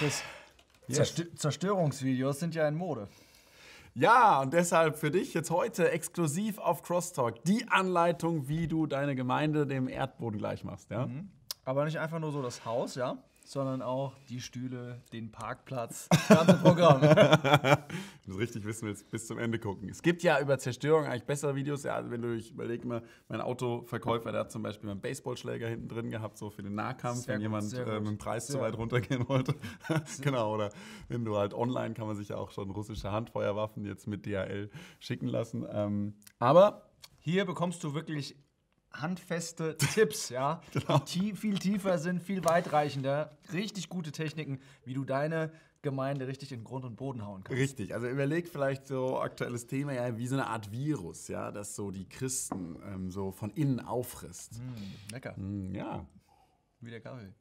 Chris, Yes. Zerstö Zerstörungsvideos sind ja in Mode. Ja, und deshalb für dich jetzt heute exklusiv auf Crosstalk die Anleitung, wie du deine Gemeinde dem Erdboden gleich machst. Ja? Aber nicht einfach nur so das Haus, ja, sondern auch die Stühle, den Parkplatz, das ganze Programm. Wenn du richtig wissen willst, bis zum Ende gucken. Es gibt ja über Zerstörung eigentlich bessere Videos. Ja, also wenn du, ich überlege mal, mein Autoverkäufer, der hat zum Beispiel einen Baseballschläger hinten drin gehabt, so für den Nahkampf, Sehr wenn gut, jemand äh, mit dem Preis zu Sehr weit runtergehen wollte. genau, oder wenn du halt online kann man sich ja auch schon russische Handfeuerwaffen jetzt mit DHL schicken lassen. Ähm, aber Hier bekommst du wirklich handfeste Tipps, ja, Genau. die tie viel tiefer sind, viel weitreichender, richtig gute Techniken, wie du deine Gemeinde richtig in Grund und Boden hauen kannst. Richtig, also überleg vielleicht so aktuelles Thema ja wie so eine Art Virus, ja, das so die Christen ähm, so von innen auffrisst. Mm, lecker, Mm, Ja, wie der Kaffee.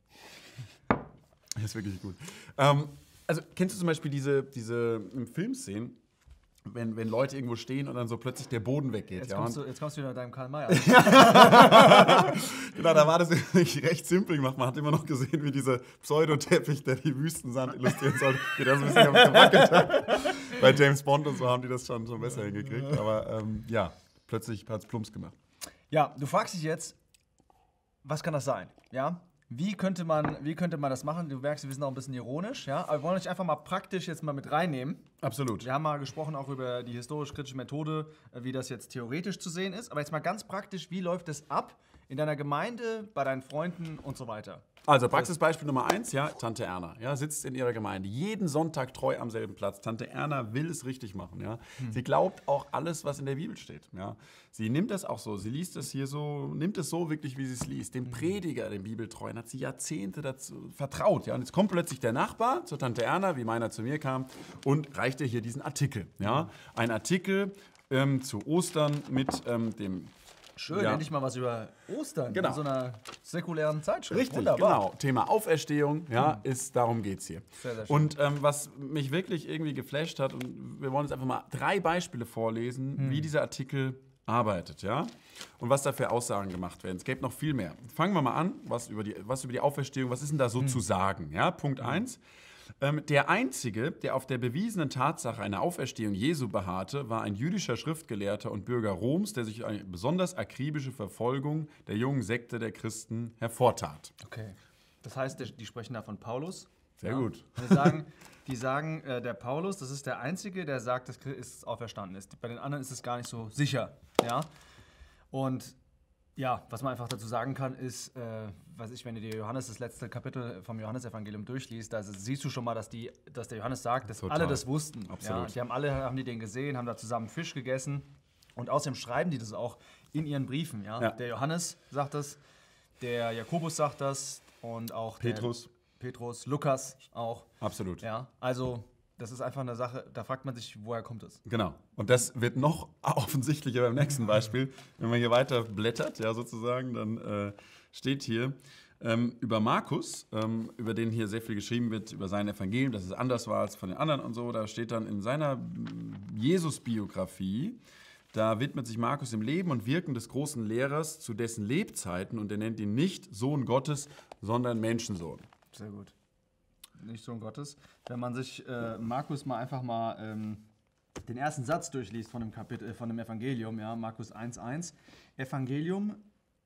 das ist wirklich gut. Ähm, also kennst du zum Beispiel diese, diese im Filmszenen, wenn, wenn Leute irgendwo stehen und dann so plötzlich der Boden weggeht? Jetzt, ja, kommst du, jetzt kommst du wieder mit deinem Karl Mayer. Genau, da war das eigentlich recht simpel gemacht. Man hat immer noch gesehen, wie dieser Pseudoteppich, der die Wüstensand illustrieren sollte, wie das ein bisschen gewackelt hat. Bei James Bond und so haben die das schon, schon besser hingekriegt. Aber ähm, ja, plötzlich hat es plumps gemacht. Ja, du fragst dich jetzt, was kann das sein? Ja? Wie könnte, man, wie könnte man das machen? Du merkst, wir sind auch ein bisschen ironisch, ja? Aber wir wollen euch einfach mal praktisch jetzt mal mit reinnehmen. Absolut. Wir haben mal gesprochen auch über die historisch-kritische Methode, äh, wie das jetzt theoretisch zu sehen ist. Aber jetzt mal ganz praktisch, wie läuft es ab in deiner Gemeinde, bei deinen Freunden und so weiter? Also Praxisbeispiel Nummer eins, ja, Tante Erna, ja, sitzt in ihrer Gemeinde, jeden Sonntag treu am selben Platz. Tante Erna will es richtig machen, ja. Sie glaubt auch alles, was in der Bibel steht, ja. Sie nimmt das auch so, sie liest es hier so, nimmt es so wirklich, wie sie es liest. Dem Prediger, dem Bibeltreuen, hat sie Jahrzehnte dazu vertraut, ja. Und jetzt kommt plötzlich der Nachbar zur Tante Erna, wie meiner zu mir kam, und reicht ihr hier diesen Artikel, ja. Ein Artikel ähm, zu Ostern mit ähm, dem Schön, Ja. endlich mal was über Ostern Genau. in so einer säkulären Zeitschrift. Richtig, Wunderbar. genau. Thema Auferstehung, ja, ist, darum geht's hier. Sehr, sehr schön. Und ähm, was mich wirklich irgendwie geflasht hat, und wir wollen jetzt einfach mal drei Beispiele vorlesen, Hm. wie dieser Artikel arbeitet, ja, und was da für Aussagen gemacht werden. Es gäbe noch viel mehr. Fangen wir mal an, was über die, was über die Auferstehung, was ist denn da Hm. so zu sagen, ja, Punkt eins. Ähm, der Einzige, der auf der bewiesenen Tatsache einer Auferstehung Jesu beharrte, war ein jüdischer Schriftgelehrter und Bürger Roms, der sich eine besonders akribische Verfolgung der jungen Sekte der Christen hervortat. Okay. Das heißt, die sprechen da von Paulus. Sehr gut. Und Die sagen, die sagen äh, der Paulus, das ist der Einzige, der sagt, dass Christus auferstanden ist. Bei den anderen ist es gar nicht so sicher. Ja? Und ja, was man einfach dazu sagen kann, ist, äh, weiß ich, wenn du dir Johannes das letzte Kapitel vom Johannesevangelium durchliest, da siehst du schon mal, dass, die, dass der Johannes sagt, dass Total. alle das wussten. Ja? Absolut. Die haben alle haben die den gesehen, haben da zusammen Fisch gegessen. Und außerdem schreiben die das auch in ihren Briefen. Ja? Ja. Der Johannes sagt das, der Jakobus sagt das und auch Petrus. Der Petrus, Lukas auch. Absolut. Ja, also das ist einfach eine Sache, da fragt man sich, woher kommt es? Genau. Und das wird noch offensichtlicher beim nächsten Beispiel. Wenn man hier weiter blättert, ja, sozusagen, dann äh, steht hier ähm, über Markus, ähm, über den hier sehr viel geschrieben wird, über sein Evangelium, dass es anders war als von den anderen und so. Da steht dann in seiner Jesus-Biografie, da widmet sich Markus dem Leben und Wirken des großen Lehrers zu dessen Lebzeiten und er nennt ihn nicht Sohn Gottes, sondern Menschensohn. Sehr gut. Nicht Sohn Gottes. Wenn man sich äh, Markus mal einfach mal ähm, den ersten Satz durchliest von dem Kapitel, äh, von dem Evangelium, ja, Markus 1,1. Evangelium,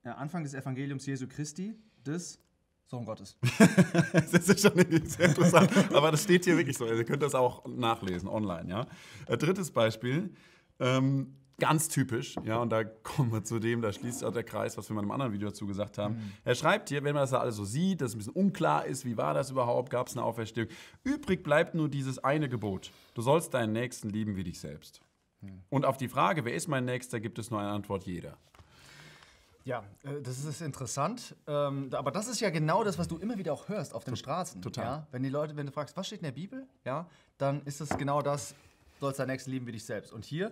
äh, Anfang des Evangeliums Jesu Christi, des Sohn Gottes. Das ist schon sehr interessant. Aber das steht hier wirklich so. Also ihr könnt das auch nachlesen online. Ja? Äh, drittes Beispiel. Ähm, ganz typisch, ja, und da kommen wir zu dem, da schließt sich auch der Kreis, was wir mal in einem anderen Video dazu gesagt haben. Er schreibt hier, wenn man das da alles so sieht, dass es ein bisschen unklar ist, wie war das überhaupt, gab es eine Auferstehung. Übrig bleibt nur dieses eine Gebot. Du sollst deinen Nächsten lieben wie dich selbst. Und auf die Frage, wer ist mein Nächster, gibt es nur eine Antwort, jeder. Ja, äh, das ist interessant. Ähm, aber das ist ja genau das, was du immer wieder auch hörst auf den Straßen. total. Ja? Wenn die Leute, wenn du fragst, was steht in der Bibel, ja, dann ist es genau das, du sollst deinen Nächsten lieben wie dich selbst. Und hier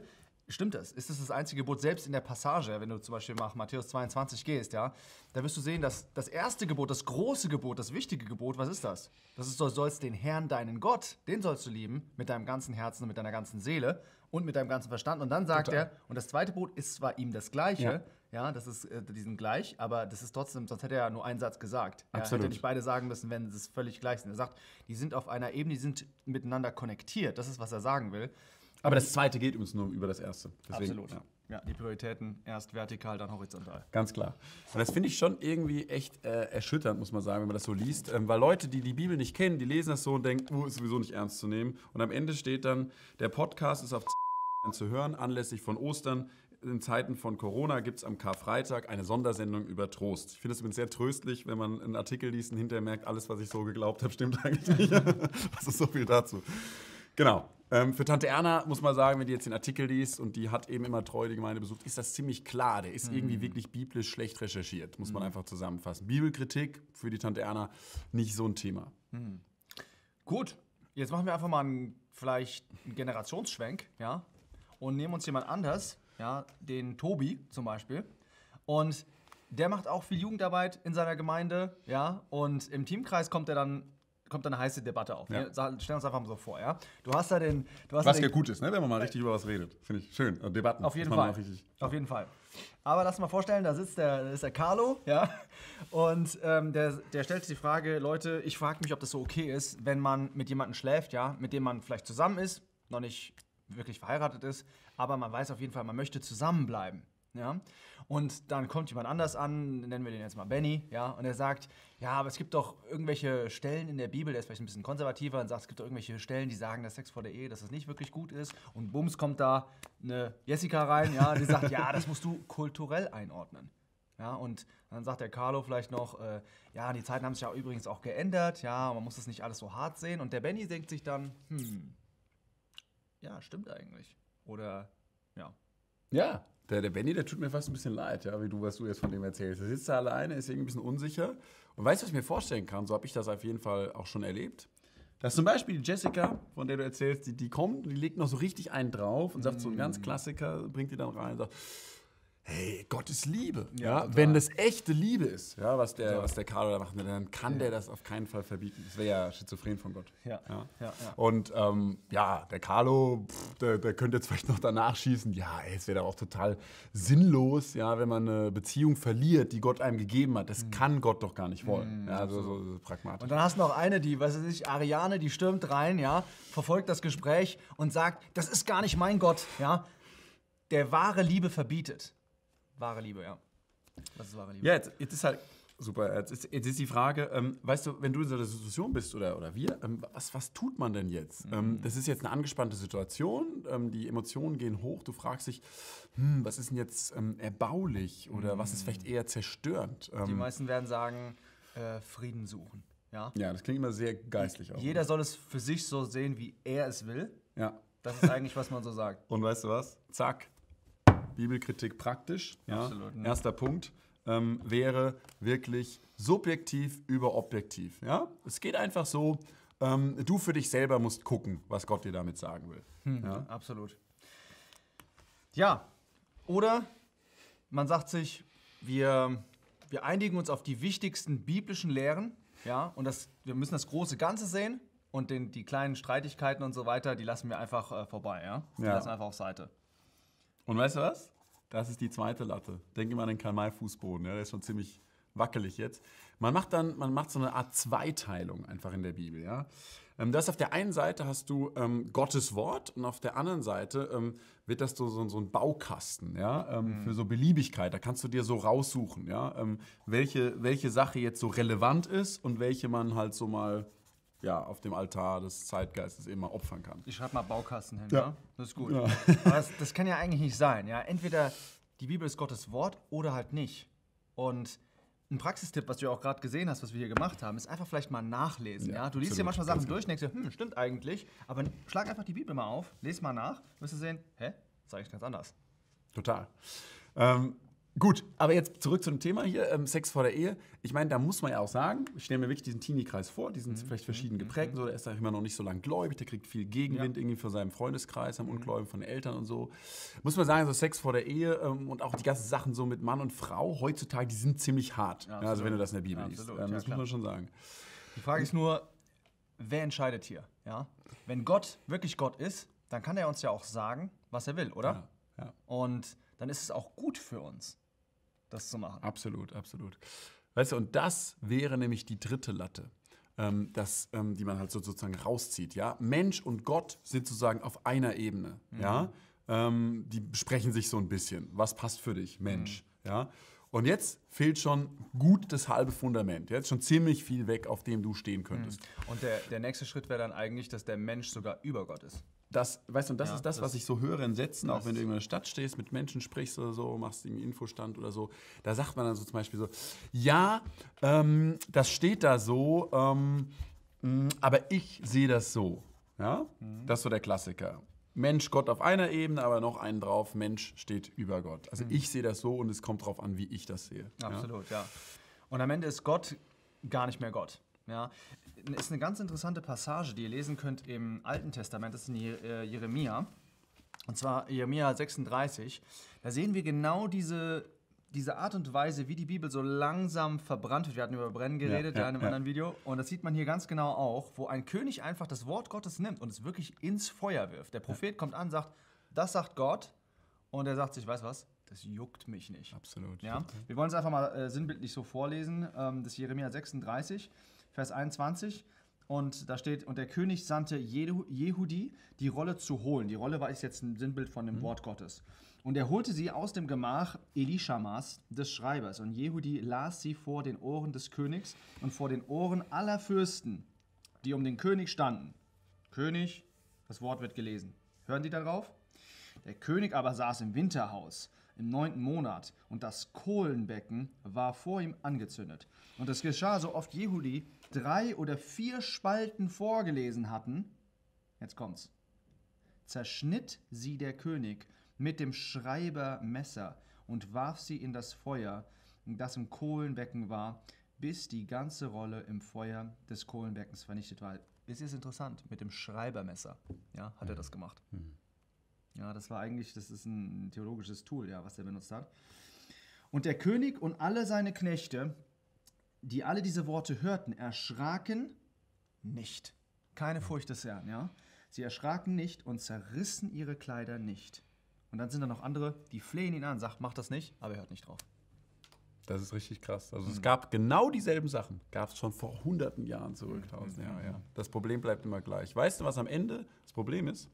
stimmt das. Ist das das einzige Gebot, selbst in der Passage, wenn du zum Beispiel nach Matthäus 22 gehst, ja, da wirst du sehen, dass das erste Gebot, das große Gebot, das wichtige Gebot, was ist das? Das ist, du sollst den Herrn, deinen Gott, den sollst du lieben, mit deinem ganzen Herzen und mit deiner ganzen Seele und mit deinem ganzen Verstand. Und dann sagt Total. er, und das zweite Gebot ist zwar ihm das gleiche, Ja. ja, das ist, äh, die sind gleich, aber das ist trotzdem, sonst hätte er ja nur einen Satz gesagt. Er Absolut. hätte nicht beide sagen müssen, wenn es völlig gleich sind. Er sagt, die sind auf einer Ebene, die sind miteinander konnektiert. Das ist, was er sagen will. Aber das zweite geht uns nur über das erste. Deswegen, Absolut. Ja. Ja. die Prioritäten erst vertikal, dann horizontal. Ganz klar. Und das finde ich schon irgendwie echt äh, erschütternd, muss man sagen, wenn man das so liest. Ähm, weil Leute, die die Bibel nicht kennen, die lesen das so und denken, oh, ist sowieso nicht ernst zu nehmen. Und am Ende steht dann, der Podcast ist auf zu hören, anlässlich von Ostern. In Zeiten von Corona gibt es am Karfreitag eine Sondersendung über Trost. Ich finde es übrigens sehr tröstlich, wenn man einen Artikel liest und hinterher merkt, alles, was ich so geglaubt habe, stimmt eigentlich nicht. das ist so viel dazu. Genau. Ähm, für Tante Erna muss man sagen, wenn die jetzt den Artikel liest und die hat eben immer treu die Gemeinde besucht, ist das ziemlich klar. Der ist irgendwie wirklich biblisch schlecht recherchiert, muss man einfach zusammenfassen. Bibelkritik für die Tante Erna nicht so ein Thema. Gut, jetzt machen wir einfach mal einen, vielleicht einen Generationsschwenk, ja, und nehmen uns jemand anders, ja, den Tobi zum Beispiel. Und der macht auch viel Jugendarbeit in seiner Gemeinde, ja, und im Teamkreis kommt er dann kommt dann eine heiße Debatte auf. Ja. Sa- stellen uns einfach mal so vor, ja. Du hast da den, hast Was ja gut ist, ne? wenn man mal richtig über was redet. Finde ich schön. Und Debatten. Auf jeden Fall. Richtig, Auf jeden Fall. Aber lass mal vorstellen, da sitzt der, da ist der Carlo, ja. Und ähm, der, der stellt sich die Frage, Leute, ich frage mich, ob das so okay ist, wenn man mit jemandem schläft, ja, mit dem man vielleicht zusammen ist, noch nicht wirklich verheiratet ist, aber man weiß auf jeden Fall, man möchte zusammenbleiben. Ja? Und dann kommt jemand anders an, nennen wir den jetzt mal Benny, ja, und er sagt, ja, aber es gibt doch irgendwelche Stellen in der Bibel, der ist vielleicht ein bisschen konservativer und sagt, es gibt doch irgendwelche Stellen, die sagen, dass Sex vor der Ehe, dass es nicht wirklich gut ist. Und bums kommt da eine Jessica rein, ja, die sagt, ja, das musst du kulturell einordnen. Ja, und dann sagt der Carlo vielleicht noch, äh, ja, die Zeiten haben sich ja übrigens auch geändert, ja, man muss das nicht alles so hart sehen. Und der Benny denkt sich dann, hm, ja, stimmt eigentlich. Oder, ja. Ja, der, der Benny, der tut mir fast ein bisschen leid, ja, wie du, was du jetzt von dem erzählst. Er sitzt da alleine, ist irgendwie ein bisschen unsicher. Und weißt du, was ich mir vorstellen kann? So habe ich das auf jeden Fall auch schon erlebt. Dass zum Beispiel die Jessica, von der du erzählst, die, die kommt, die legt noch so richtig einen drauf und sagt so ein ganz Klassiker, bringt die dann rein und sagt, hey, Gott ist Liebe. Ja, total. wenn das echte Liebe ist, ja, was der, was der Carlo da macht, dann kann der das auf keinen Fall verbieten. Das wäre ja schizophren von Gott. Ja, Ja. ja, ja. Und ähm, ja, der Carlo, pff, der, der könnte jetzt vielleicht noch danach schießen. Ja, ey, es wäre doch auch total sinnlos, ja, wenn man eine Beziehung verliert, die Gott einem gegeben hat. Das kann Gott doch gar nicht wollen. ja, so, so, so pragmatisch. Und dann hast du noch eine, die, was weiß ich, Ariane, die stürmt rein, ja, verfolgt das Gespräch und sagt, das ist gar nicht mein Gott, ja. Der wahre Liebe verbietet. Wahre Liebe, ja. Was ist wahre Liebe? Ja, jetzt, jetzt ist halt super. Jetzt ist, jetzt ist die Frage, ähm, weißt du, wenn du in so einer Situation bist oder, oder wir, ähm, was, was tut man denn jetzt? Ähm, das ist jetzt eine angespannte Situation, ähm, die Emotionen gehen hoch, du fragst dich, hm, was ist denn jetzt ähm, erbaulich oder was ist vielleicht eher zerstörend? Die Ähm, meisten werden sagen, äh, Frieden suchen, ja. ja, das klingt immer sehr geistlich auch. Jeder soll es für sich so sehen, wie er es will. Ja. Das ist eigentlich, was man so sagt. Und weißt du was? Zack. Bibelkritik praktisch. Ja. Absolut, ne? Erster Punkt ähm, wäre wirklich subjektiv über objektiv. Ja? Es geht einfach so, ähm, du für dich selber musst gucken, was Gott dir damit sagen will. Ja? Absolut. Ja, oder man sagt sich, wir, wir einigen uns auf die wichtigsten biblischen Lehren, ja, und das, wir müssen das große Ganze sehen und den, die kleinen Streitigkeiten und so weiter, die lassen wir einfach äh, vorbei, ja. Die Ja. lassen wir einfach auf Seite. Und weißt du was? Das ist die zweite Latte. Denk immer an den Karl-May-Fußboden. Ja? Der ist schon ziemlich wackelig jetzt. Man macht dann, man macht so eine Art Zweiteilung einfach in der Bibel. Ja? Ähm, das auf der einen Seite hast du ähm, Gottes Wort und auf der anderen Seite ähm, wird das so, so, so ein Baukasten ja? ähm, für so Beliebigkeit. Da kannst du dir so raussuchen, ja? ähm, welche, welche Sache jetzt so relevant ist und welche man halt so mal ja, auf dem Altar des Zeitgeistes eben mal opfern kann. Ich schreibe mal Baukasten hin, Ja. ja. Das ist gut. Ja. Aber das, das kann ja eigentlich nicht sein, ja. Entweder die Bibel ist Gottes Wort oder halt nicht. Und ein Praxistipp, was du ja auch gerade gesehen hast, was wir hier gemacht haben, ist einfach vielleicht mal nachlesen. Ja, Ja, Du liest dir manchmal Sachen durch und denkst dir, hm, stimmt eigentlich. Aber schlag einfach die Bibel mal auf, lese mal nach, wirst du sehen, hä? Das ist eigentlich ganz anders. Total. Ähm, gut, aber jetzt zurück zum Thema hier, ähm, Sex vor der Ehe. Ich meine, da muss man ja auch sagen, ich stelle mir wirklich diesen Teenie-Kreis vor, die sind vielleicht verschieden geprägt, so, der ist ja immer noch nicht so lang gläubig, der kriegt viel Gegenwind irgendwie von seinem Freundeskreis, am Ungläubigen, von Eltern und so. Muss man sagen, so Sex vor der Ehe ähm, und auch die ganzen Sachen so mit Mann und Frau heutzutage, die sind ziemlich hart. Ja, also absolut. wenn du das in der Bibel liest. Ähm, ja, das muss klar. man schon sagen. Die Frage ist nur, wer entscheidet hier? Ja? Wenn Gott wirklich Gott ist, dann kann er uns ja auch sagen, was er will, oder? Ja, ja. Und dann ist es auch gut für uns. Das zu machen. Absolut, absolut. Weißt du, und das wäre nämlich die dritte Latte, ähm, das, ähm, die man halt so sozusagen rauszieht. Ja? Mensch und Gott sind sozusagen auf einer Ebene. Ja? Ähm, die besprechen sich so ein bisschen. Was passt für dich, Mensch? Ja? Und jetzt fehlt schon gut das halbe Fundament. Jetzt schon ziemlich viel weg, auf dem du stehen könntest. Und der, der nächste Schritt wäre dann eigentlich, dass der Mensch sogar über Gott ist. Das, weißt du, und das Ja, ist das, das- was ich so höre in Sätzen, auch wenn du in einer Stadt stehst, mit Menschen sprichst oder so, machst irgendwie Infostand oder so. Da sagt man dann so zum Beispiel so: Ja, ähm, das steht da so, ähm, mh, aber ich sehe das so. Ja, Mhm. das ist so der Klassiker. Mensch, Gott auf einer Ebene, aber noch einen drauf, Mensch steht über Gott. Also ich sehe das so und es kommt drauf an, wie ich das sehe. Ja? Mhm. Absolut, ja. Und am Ende ist Gott gar nicht mehr Gott. Ja, ist eine ganz interessante Passage, die ihr lesen könnt im Alten Testament, das ist in äh, Jeremia. Und zwar Jeremia 36. Da sehen wir genau diese, diese Art und Weise, wie die Bibel so langsam verbrannt wird. Wir hatten über Brennen geredet, ja, ja, in einem ja. anderen Video. Und das sieht man hier ganz genau auch, wo ein König einfach das Wort Gottes nimmt und es wirklich ins Feuer wirft. Der Prophet kommt an, sagt, das sagt Gott. Und er sagt sich, weißt was, das juckt mich nicht. Absolut. Ja, wir wollen es einfach mal äh, sinnbildlich so vorlesen. Ähm, das ist Jeremia 36, Vers 21. Und da steht, und der König sandte Jehu- Jehudi, die Rolle zu holen. Die Rolle war ist jetzt ein Sinnbild von dem Wort Gottes. Und er holte sie aus dem Gemach Elishamas, des Schreibers. Und Jehudi las sie vor den Ohren des Königs und vor den Ohren aller Fürsten, die um den König standen. König, das Wort wird gelesen. Hören Sie darauf? Der König aber saß im Winterhaus im neunten Monat und das Kohlenbecken war vor ihm angezündet. Und es geschah, so oft Jehudi drei oder vier Spalten vorgelesen hatten, jetzt kommt's, zerschnitt sie der König mit dem Schreibermesser und warf sie in das Feuer, das im Kohlenbecken war, bis die ganze Rolle im Feuer des Kohlenbeckens vernichtet war. Ist jetzt interessant, mit dem Schreibermesser, ja, hat er das gemacht. Ja, das war eigentlich, das ist ein theologisches Tool, ja, was er benutzt hat. Und der König und alle seine Knechte, die alle diese Worte hörten, erschraken nicht. Keine Furcht des Herrn, ja. Sie erschraken nicht und zerrissen ihre Kleider nicht. Und dann sind da noch andere, die flehen ihn an, sagt, mach das nicht, aber er hört nicht drauf. Das ist richtig krass. Also es gab genau dieselben Sachen. Gab es schon vor hunderten Jahren zurück. Tausend Jahre, ja. Das Problem bleibt immer gleich. Weißt du, was am Ende das Problem ist?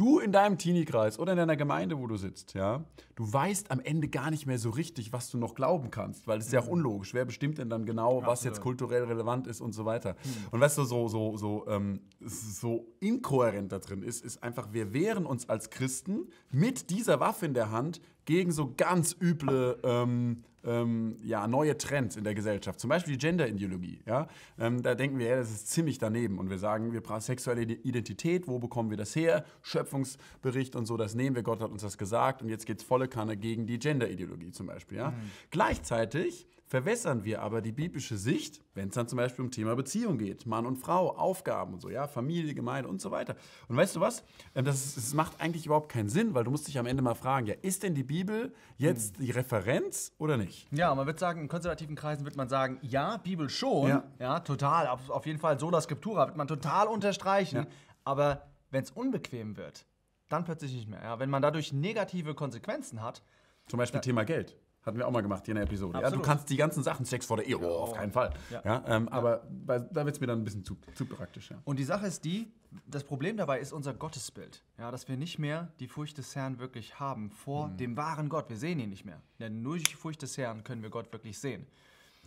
Du in deinem Teenie-Kreis oder in deiner Gemeinde, wo du sitzt, ja, du weißt am Ende gar nicht mehr so richtig, was du noch glauben kannst, weil es ist ja auch unlogisch. Wer bestimmt denn dann genau, was jetzt kulturell relevant ist und so weiter? Und weißt du, so, so, so, ähm, so inkohärent da drin ist, ist einfach, wir wehren uns als Christen mit dieser Waffe in der Hand gegen so ganz üble ähm, ähm, ja, neue Trends in der Gesellschaft. Zum Beispiel die Gender-Ideologie. Ja? Ähm, da denken wir, ja, das ist ziemlich daneben. Und wir sagen, wir brauchen sexuelle Identität, wo bekommen wir das her? Schöpfungsbericht und so, das nehmen wir, Gott hat uns das gesagt. Und jetzt geht es volle Kanne gegen die Gender-Ideologie zum Beispiel. Ja? Gleichzeitig verwässern wir aber die biblische Sicht, wenn es dann zum Beispiel um Thema Beziehung geht, Mann und Frau, Aufgaben und so, ja, Familie, Gemeinde und so weiter. Und weißt du was? Ähm, Das, das macht eigentlich überhaupt keinen Sinn, weil du musst dich am Ende mal fragen, ja, ist denn die Bibel jetzt die Referenz oder nicht? Ja, man wird sagen, in konservativen Kreisen wird man sagen, ja, Bibel schon, ja, Ja. total, auf, auf jeden Fall Sola Scriptura wird man total unterstreichen, Ja. aber wenn es unbequem wird, dann plötzlich nicht mehr. Ja? Wenn man dadurch negative Konsequenzen hat, Zum Beispiel Thema Geld. Hatten wir auch mal gemacht hier in der Episode. Ja, du kannst die ganzen Sachen, Sex vor der Ehe, oh, auf keinen Fall. Ja. Ja. ähm, Aber bei, da wird es mir dann ein bisschen zu, zu praktisch. Ja. Und die Sache ist die, das Problem dabei ist unser Gottesbild. Ja, dass wir nicht mehr die Furcht des Herrn wirklich haben vor dem wahren Gott. Wir sehen ihn nicht mehr. Denn nur durch die Furcht des Herrn können wir Gott wirklich sehen.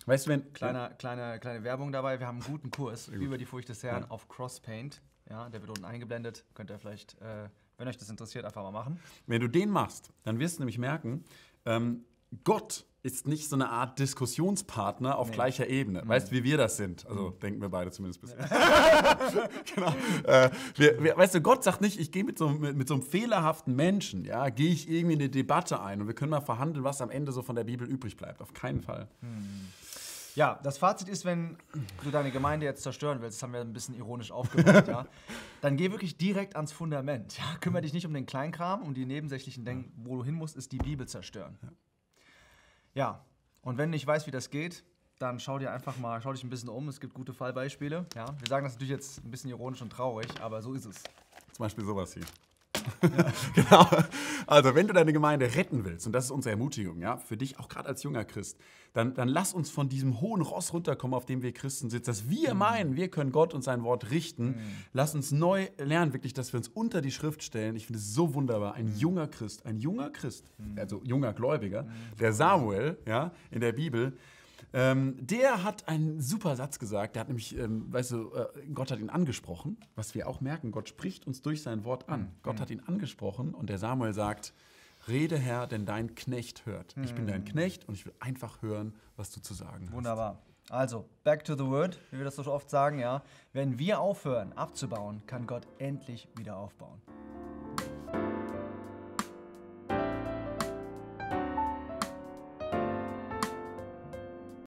Weißt du, wenn. Kleine, kleine, kleine Werbung dabei. Wir haben einen guten Kurs über die Furcht des Herrn auf Crosspaint. Ja, der wird unten eingeblendet. Könnt ihr vielleicht, äh, wenn euch das interessiert, einfach mal machen. Wenn du den machst, dann wirst du nämlich merken, ähm, Gott ist nicht so eine Art Diskussionspartner auf gleicher Ebene. Weißt du, wie wir das sind? Also denken wir beide zumindest bisher. genau. Äh, wir, wir, weißt du, Gott sagt nicht, ich gehe mit so, mit, mit so einem fehlerhaften Menschen, ja, gehe ich irgendwie in eine Debatte ein und wir können mal verhandeln, was am Ende so von der Bibel übrig bleibt. Auf keinen Fall. Ja, das Fazit ist, wenn du deine Gemeinde jetzt zerstören willst, das haben wir ein bisschen ironisch aufgebaut, ja, dann geh wirklich direkt ans Fundament. Ja? Kümmere dich nicht um den Kleinkram, um die nebensächlichen Denken. Wo du hin musst, ist die Bibel zerstören. Ja, und wenn du nicht weißt, wie das geht, dann schau dir einfach mal, schau dich ein bisschen um. Es gibt gute Fallbeispiele. Ja? Wir sagen das natürlich jetzt ein bisschen ironisch und traurig, aber so ist es. Zum Beispiel sowas hier. genau. Also, wenn du deine Gemeinde retten willst, und das ist unsere Ermutigung, ja, für dich auch gerade als junger Christ, dann, dann lass uns von diesem hohen Ross runterkommen, auf dem wir Christen sitzen, dass wir meinen, wir können Gott und sein Wort richten. Lass uns neu lernen, wirklich, dass wir uns unter die Schrift stellen. Ich finde es so wunderbar. Ein junger Christ, ein junger Christ, also junger Gläubiger, der Samuel, ja, in der Bibel, ähm, der hat einen super Satz gesagt. Der hat nämlich, ähm, weißt du, äh, Gott hat ihn angesprochen, was wir auch merken. Gott spricht uns durch sein Wort an. Gott hat ihn angesprochen und der Samuel sagt: Rede, Herr, denn dein Knecht hört. Ich bin dein Knecht und ich will einfach hören, was du zu sagen hast. Wunderbar. Also, back to the word, wie wir das so oft sagen, ja. Wenn wir aufhören abzubauen, kann Gott endlich wieder aufbauen.